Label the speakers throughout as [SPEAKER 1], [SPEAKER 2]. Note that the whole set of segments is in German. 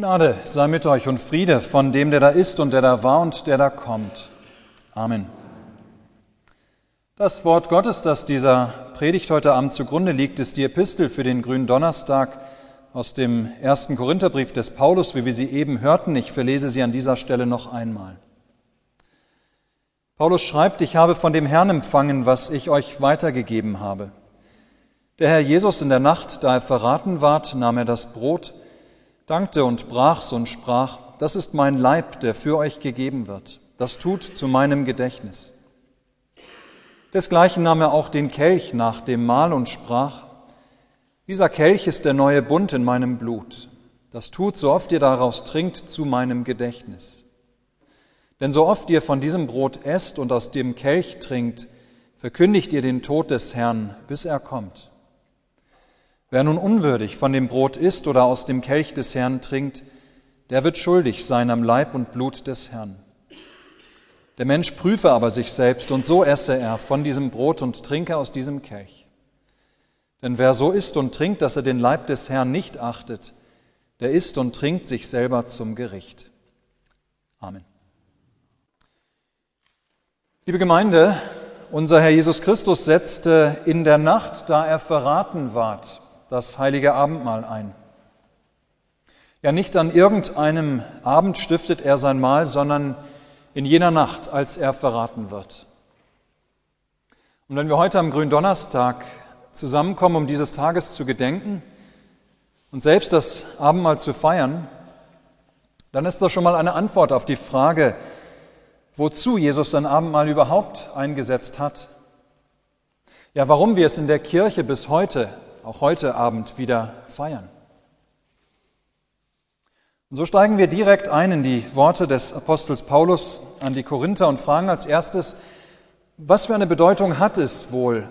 [SPEAKER 1] Gnade sei mit euch und Friede von dem, der da ist und der da war und der da kommt. Amen. Das Wort Gottes, das dieser Predigt heute Abend zugrunde liegt, ist die Epistel für den grünen Donnerstag aus dem ersten Korintherbrief des Paulus, wie wir sie eben hörten. Ich verlese sie an dieser Stelle noch einmal. Paulus schreibt, ich habe von dem Herrn empfangen, was ich euch weitergegeben habe. Der Herr Jesus in der Nacht, da er verraten ward, nahm er das Brot, dankte und brach's und sprach, das ist mein Leib, der für euch gegeben wird. Das tut zu meinem Gedächtnis. Desgleichen nahm er auch den Kelch nach dem Mahl und sprach, dieser Kelch ist der neue Bund in meinem Blut. Das tut, so oft ihr daraus trinkt, zu meinem Gedächtnis. Denn so oft ihr von diesem Brot esst und aus dem Kelch trinkt, verkündigt ihr den Tod des Herrn, bis er kommt. Wer nun unwürdig von dem Brot isst oder aus dem Kelch des Herrn trinkt, der wird schuldig sein am Leib und Blut des Herrn. Der Mensch prüfe aber sich selbst, und so esse er von diesem Brot und trinke aus diesem Kelch. Denn wer so isst und trinkt, dass er den Leib des Herrn nicht achtet, der isst und trinkt sich selber zum Gericht. Amen. Liebe Gemeinde, unser Herr Jesus Christus setzte in der Nacht, da er verraten ward, das heilige Abendmahl ein. Ja, nicht an irgendeinem Abend stiftet er sein Mahl, sondern in jener Nacht, als er verraten wird. Und wenn wir heute am Gründonnerstag zusammenkommen, um dieses Tages zu gedenken und selbst das Abendmahl zu feiern, dann ist das schon mal eine Antwort auf die Frage, wozu Jesus sein Abendmahl überhaupt eingesetzt hat. Ja, warum wir es in der Kirche bis heute auch heute Abend wieder feiern. Und so steigen wir direkt ein in die Worte des Apostels Paulus an die Korinther und fragen als erstes, was für eine Bedeutung hat es wohl,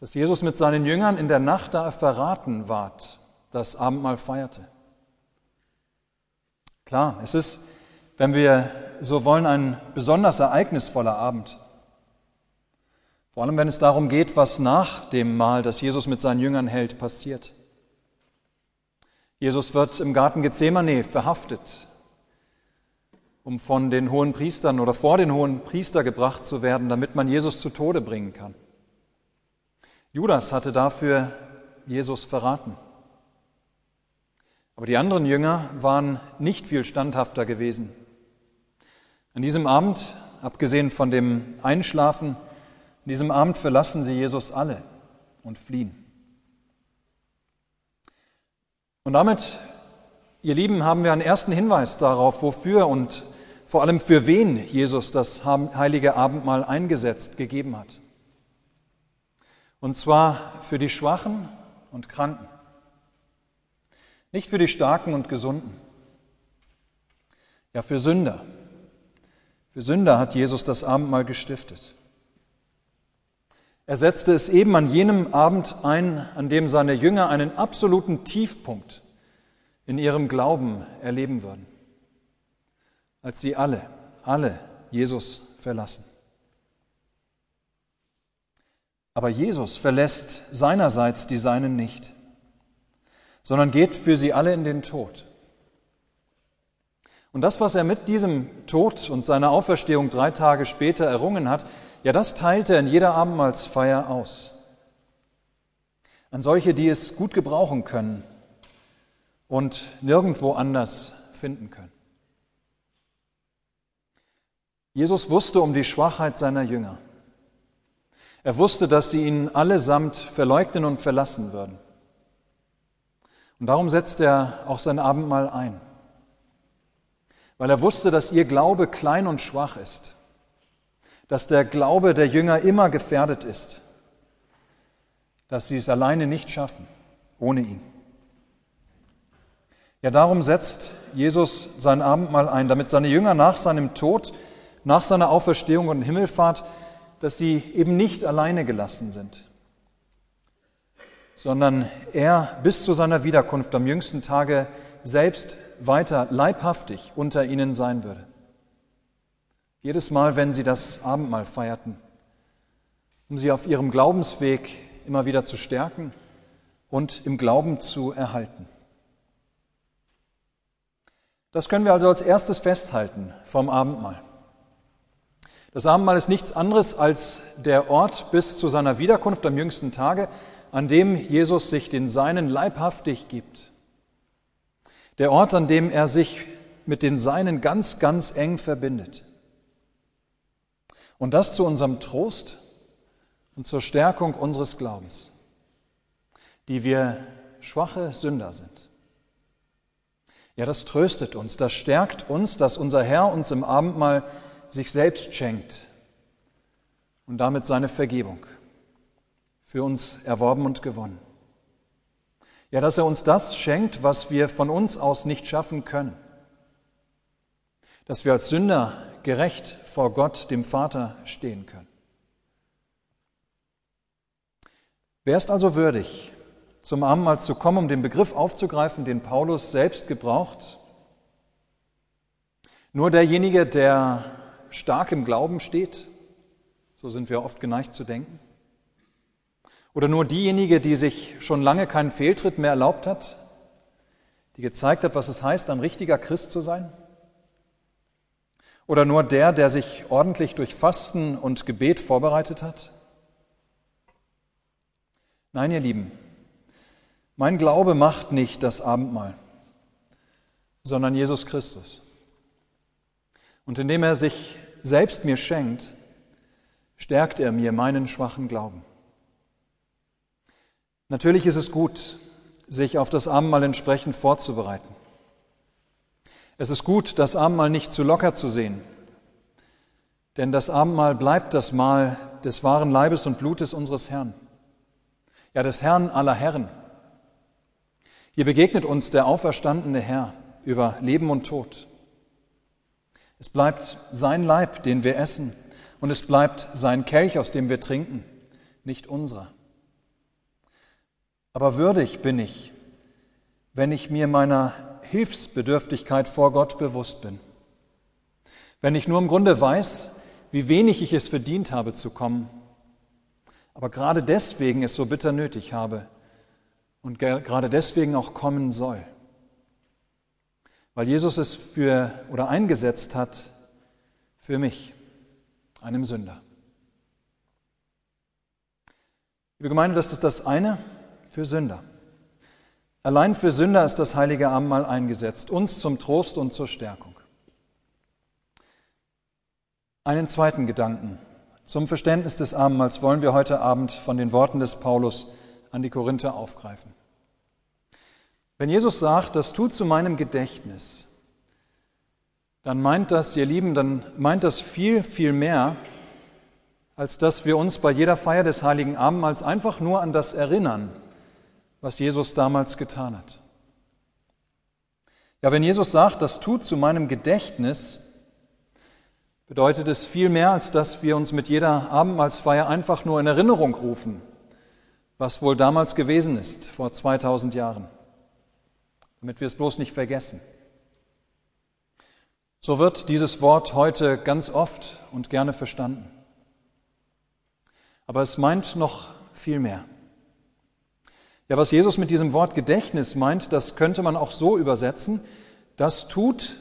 [SPEAKER 1] dass Jesus mit seinen Jüngern in der Nacht, da er verraten ward, das Abendmahl feierte? Klar, es ist, wenn wir so wollen, ein besonders ereignisvoller Abend. Vor allem, wenn es darum geht, was nach dem Mahl, das Jesus mit seinen Jüngern hält, passiert. Jesus wird im Garten Gethsemane verhaftet, um von den hohen Priestern oder vor den hohen Priester gebracht zu werden, damit man Jesus zu Tode bringen kann. Judas hatte dafür Jesus verraten. Aber die anderen Jünger waren nicht viel standhafter gewesen. An diesem Abend, abgesehen von dem Einschlafen, an diesem Abend verlassen sie Jesus alle und fliehen. Und damit, ihr Lieben, haben wir einen ersten Hinweis darauf, wofür und vor allem für wen Jesus das heilige Abendmahl eingesetzt gegeben hat. Und zwar für die Schwachen und Kranken, nicht für die Starken und Gesunden. Ja, für Sünder. Für Sünder hat Jesus das Abendmahl gestiftet. Er setzte es eben an jenem Abend ein, an dem seine Jünger einen absoluten Tiefpunkt in ihrem Glauben erleben würden, als sie alle, alle Jesus verlassen. Aber Jesus verlässt seinerseits die Seinen nicht, sondern geht für sie alle in den Tod. Und das, was er mit diesem Tod und seiner Auferstehung drei Tage später errungen hat, ja, das teilt er in jeder Abendmahlsfeier aus. An solche, die es gut gebrauchen können und nirgendwo anders finden können. Jesus wusste um die Schwachheit seiner Jünger. Er wusste, dass sie ihn allesamt verleugnen und verlassen würden. Und darum setzt er auch sein Abendmahl ein, weil er wusste, dass ihr Glaube klein und schwach ist dass der Glaube der Jünger immer gefährdet ist, dass sie es alleine nicht schaffen, ohne ihn. Ja, darum setzt Jesus sein Abendmahl ein, damit seine Jünger nach seinem Tod, nach seiner Auferstehung und Himmelfahrt, dass sie eben nicht alleine gelassen sind, sondern er bis zu seiner Wiederkunft am jüngsten Tage selbst weiter leibhaftig unter ihnen sein würde. Jedes Mal, wenn sie das Abendmahl feierten, um sie auf ihrem Glaubensweg immer wieder zu stärken und im Glauben zu erhalten. Das können wir also als erstes festhalten vom Abendmahl. Das Abendmahl ist nichts anderes als der Ort bis zu seiner Wiederkunft am jüngsten Tage, an dem Jesus sich den Seinen leibhaftig gibt. Der Ort, an dem er sich mit den Seinen ganz, ganz eng verbindet. Und das zu unserem Trost und zur Stärkung unseres Glaubens, die wir schwache Sünder sind. Ja, das tröstet uns, das stärkt uns, dass unser Herr uns im Abendmahl sich selbst schenkt und damit seine Vergebung für uns erworben und gewonnen. Ja, dass er uns das schenkt, was wir von uns aus nicht schaffen können. Dass wir als Sünder gerecht vor Gott, dem Vater, stehen können. Wer ist also würdig, zum Abendmahl zu kommen, um den Begriff aufzugreifen, den Paulus selbst gebraucht. Nur derjenige, der stark im Glauben steht, so sind wir oft geneigt zu denken. Oder nur diejenige, die sich schon lange keinen Fehltritt mehr erlaubt hat, die gezeigt hat, was es heißt, ein richtiger Christ zu sein. Oder nur der, der sich ordentlich durch Fasten und Gebet vorbereitet hat. Nein, ihr Lieben, mein Glaube macht nicht das Abendmahl, sondern Jesus Christus. Und indem er sich selbst mir schenkt, stärkt er mir meinen schwachen Glauben. Natürlich ist es gut, sich auf das Abendmahl entsprechend vorzubereiten. Es ist gut, das Abendmahl nicht zu locker zu sehen, denn das Abendmahl bleibt das Mahl des wahren Leibes und Blutes unseres Herrn, ja des Herrn aller Herren. Hier begegnet uns der auferstandene Herr über Leben und Tod. Es bleibt sein Leib, den wir essen, und es bleibt sein Kelch, aus dem wir trinken, nicht unserer. Aber würdig bin ich, wenn ich mir meiner Hilfsbedürftigkeit vor Gott bewusst bin. Wenn ich nur im Grunde weiß, wie wenig ich es verdient habe zu kommen, aber gerade deswegen es so bitter nötig habe, und gerade deswegen auch kommen soll. Weil Jesus es für oder eingesetzt hat für mich, einem Sünder. Liebe Gemeinde, das ist das eine für Sünder. Allein für Sünder ist das heilige Abendmahl eingesetzt, uns zum Trost und zur Stärkung. Einen zweiten Gedanken zum Verständnis des Abendmahls wollen wir heute Abend von den Worten des Paulus an die Korinther aufgreifen. Wenn Jesus sagt, das tut zu meinem Gedächtnis, dann meint das, ihr Lieben, dann meint das viel, viel mehr, als dass wir uns bei jeder Feier des heiligen Abendmahls einfach nur an das erinnern, was Jesus damals getan hat. Ja, wenn Jesus sagt, das tut zu meinem Gedächtnis, bedeutet es viel mehr, als dass wir uns mit jeder Abendmahlsfeier einfach nur in Erinnerung rufen, was wohl damals gewesen ist, vor 2000 Jahren, damit wir es bloß nicht vergessen. So wird dieses Wort heute ganz oft und gerne verstanden. Aber es meint noch viel mehr. Ja, was Jesus mit diesem Wort Gedächtnis meint, das könnte man auch so übersetzen, das tut,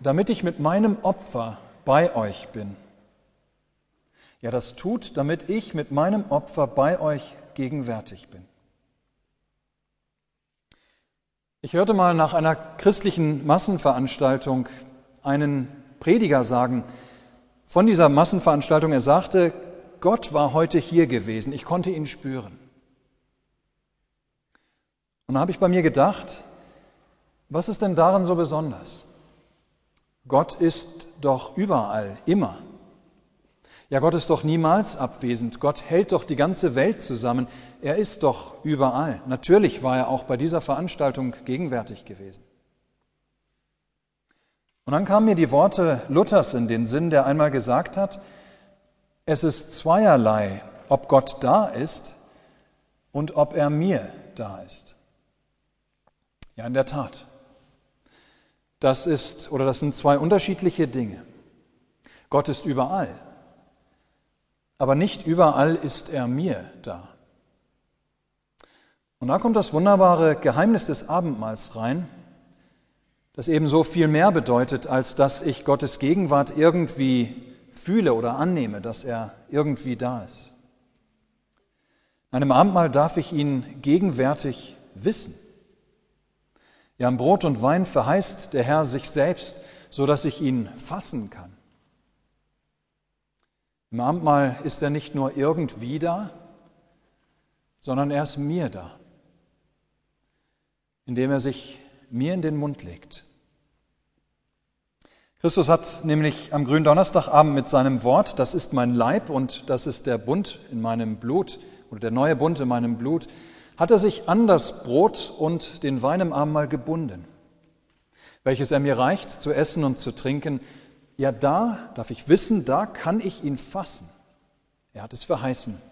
[SPEAKER 1] damit ich mit meinem Opfer bei euch bin. Ja, das tut, damit ich mit meinem Opfer bei euch gegenwärtig bin. Ich hörte mal nach einer christlichen Massenveranstaltung einen Prediger sagen, von dieser Massenveranstaltung, er sagte, Gott war heute hier gewesen, ich konnte ihn spüren. Und da habe ich bei mir gedacht, was ist denn daran so besonders? Gott ist doch überall, immer. Ja, Gott ist doch niemals abwesend. Gott hält doch die ganze Welt zusammen. Er ist doch überall. Natürlich war er auch bei dieser Veranstaltung gegenwärtig gewesen. Und dann kamen mir die Worte Luthers in den Sinn, der einmal gesagt hat, es ist zweierlei, ob Gott da ist und ob er mir da ist. Ja, in der Tat. Das ist, oder das sind zwei unterschiedliche Dinge. Gott ist überall aber nicht überall ist er mir da. Und da kommt das wunderbare Geheimnis des Abendmahls rein. das ebenso viel mehr bedeutet, als dass ich Gottes Gegenwart irgendwie fühle oder annehme, dass er irgendwie da ist. In einem Abendmahl darf ich ihn gegenwärtig wissen. Ja, im Brot und Wein verheißt der Herr sich selbst, so dass ich ihn fassen kann. Im Abendmahl ist er nicht nur irgendwie da, sondern er ist mir da, indem er sich mir in den Mund legt. Christus hat nämlich am Gründonnerstagabend mit seinem Wort, das ist mein Leib und das ist der Bund in meinem Blut oder der neue Bund in meinem Blut, hat er sich an das Brot und den Wein im Abendmahl gebunden, welches er mir reicht zu essen und zu trinken. Ja, da darf ich wissen, da kann ich ihn fassen. Er hat es verheißen.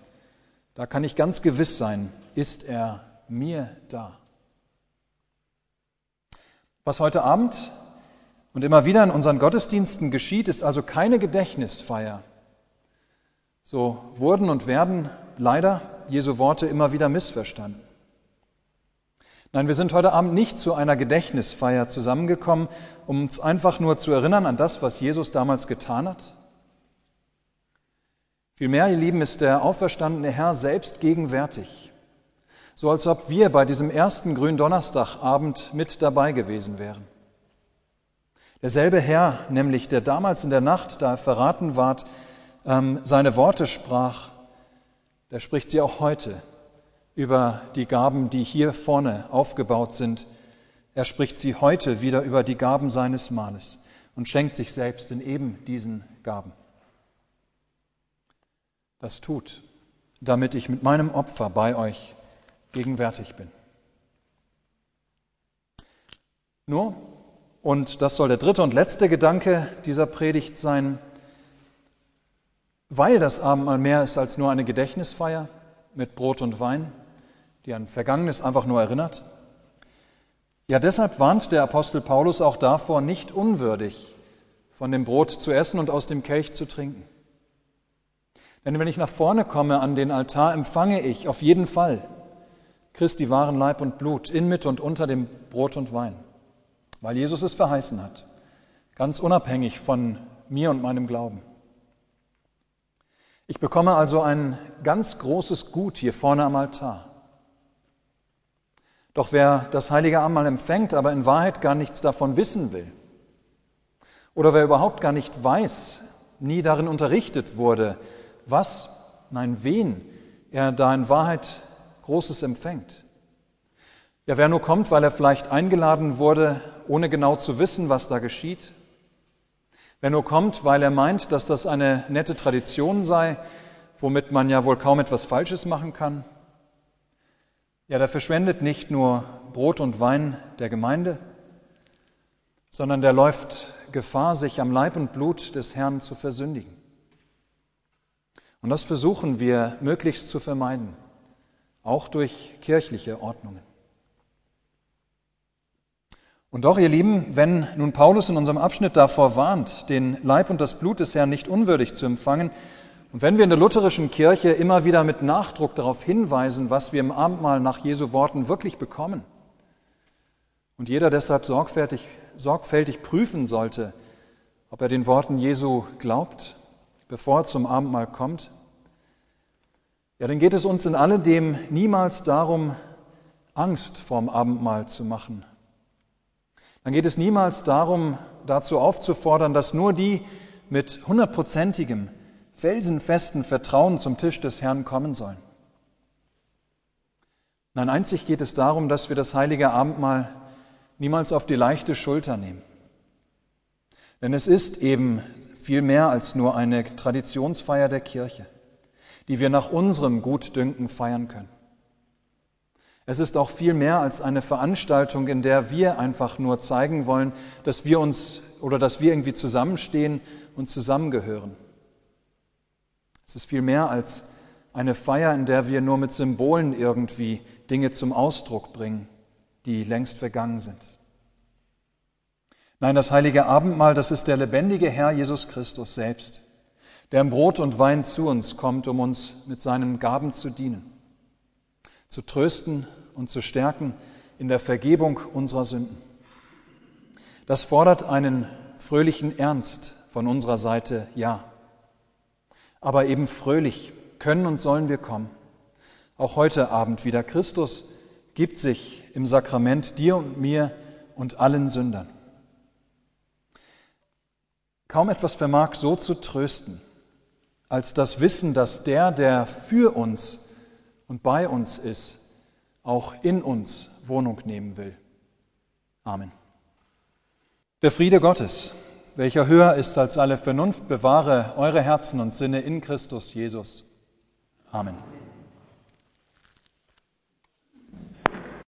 [SPEAKER 1] Da kann ich ganz gewiss sein, ist er mir da. Was heute Abend und immer wieder in unseren Gottesdiensten geschieht, ist also keine Gedächtnisfeier. So wurden und werden leider Jesu Worte immer wieder missverstanden. Nein, wir sind heute Abend nicht zu einer Gedächtnisfeier zusammengekommen, um uns einfach nur zu erinnern an das, was Jesus damals getan hat. Vielmehr, ihr Lieben, ist der auferstandene Herr selbst gegenwärtig, so als ob wir bei diesem ersten Gründonnerstagabend mit dabei gewesen wären. Derselbe Herr, nämlich der damals in der Nacht, da er verraten ward, ähm, seine Worte sprach, der spricht sie auch heute über die Gaben, die hier vorne aufgebaut sind. Er spricht sie heute wieder über die Gaben seines Mahles und schenkt sich selbst in eben diesen Gaben. Das tut, damit ich mit meinem Opfer bei euch gegenwärtig bin. Nur, und das soll der dritte und letzte Gedanke dieser Predigt sein, weil das Abendmahl mehr ist als nur eine Gedächtnisfeier mit Brot und Wein, die an Vergangenes einfach nur erinnert. Ja, deshalb warnt der Apostel Paulus auch davor, nicht unwürdig von dem Brot zu essen und aus dem Kelch zu trinken. Denn wenn ich nach vorne komme an den Altar, empfange ich auf jeden Fall Christi wahren Leib und Blut in, mit und unter dem Brot und Wein, weil Jesus es verheißen hat, ganz unabhängig von mir und meinem Glauben. Ich bekomme also ein ganz großes Gut hier vorne am Altar. Doch wer das heilige Abendmahl empfängt, aber in Wahrheit gar nichts davon wissen will, oder wer überhaupt gar nicht weiß, nie darin unterrichtet wurde, was, nein, wen er da in Wahrheit Großes empfängt. Ja, wer nur kommt, weil er vielleicht eingeladen wurde, ohne genau zu wissen, was da geschieht, Nur kommt, weil er meint, dass das eine nette Tradition sei, womit man ja wohl kaum etwas Falsches machen kann, ja, der verschwendet nicht nur Brot und Wein der Gemeinde, sondern der läuft Gefahr, sich am Leib und Blut des Herrn zu versündigen. Und das versuchen wir möglichst zu vermeiden, auch durch kirchliche Ordnungen. Und doch, ihr Lieben, wenn nun Paulus in unserem Abschnitt davor warnt, den Leib und das Blut des Herrn nicht unwürdig zu empfangen, und wenn wir in der lutherischen Kirche immer wieder mit Nachdruck darauf hinweisen, was wir im Abendmahl nach Jesu Worten wirklich bekommen, und jeder deshalb sorgfältig, sorgfältig prüfen sollte, ob er den Worten Jesu glaubt, bevor er zum Abendmahl kommt, ja, dann geht es uns in alledem niemals darum, Angst vorm Abendmahl zu machen dann geht es niemals darum, dazu aufzufordern, dass nur die mit hundertprozentigem, felsenfesten Vertrauen zum Tisch des Herrn kommen sollen. Nein, einzig geht es darum, dass wir das heilige Abendmahl niemals auf die leichte Schulter nehmen. Denn es ist eben viel mehr als nur eine Traditionsfeier der Kirche, die wir nach unserem Gutdünken feiern können. Es ist auch viel mehr als eine Veranstaltung, in der wir einfach nur zeigen wollen, dass wir uns oder dass wir irgendwie zusammenstehen und zusammengehören. Es ist viel mehr als eine Feier, in der wir nur mit Symbolen irgendwie Dinge zum Ausdruck bringen, die längst vergangen sind. Nein, das heilige Abendmahl, das ist der lebendige Herr Jesus Christus selbst, der im Brot und Wein zu uns kommt, um uns mit seinen Gaben zu dienen, zu trösten und zu stärken in der Vergebung unserer Sünden. Das fordert einen fröhlichen Ernst von unserer Seite, ja. Aber eben fröhlich können und sollen wir kommen. Auch heute Abend wieder. Christus gibt sich im Sakrament dir und mir und allen Sündern. Kaum etwas vermag so zu trösten, als das Wissen, dass der, der für uns und bei uns ist, auch in uns Wohnung nehmen will. Amen. Der Friede Gottes, welcher höher ist als alle Vernunft, bewahre eure Herzen und Sinne in Christus Jesus. Amen.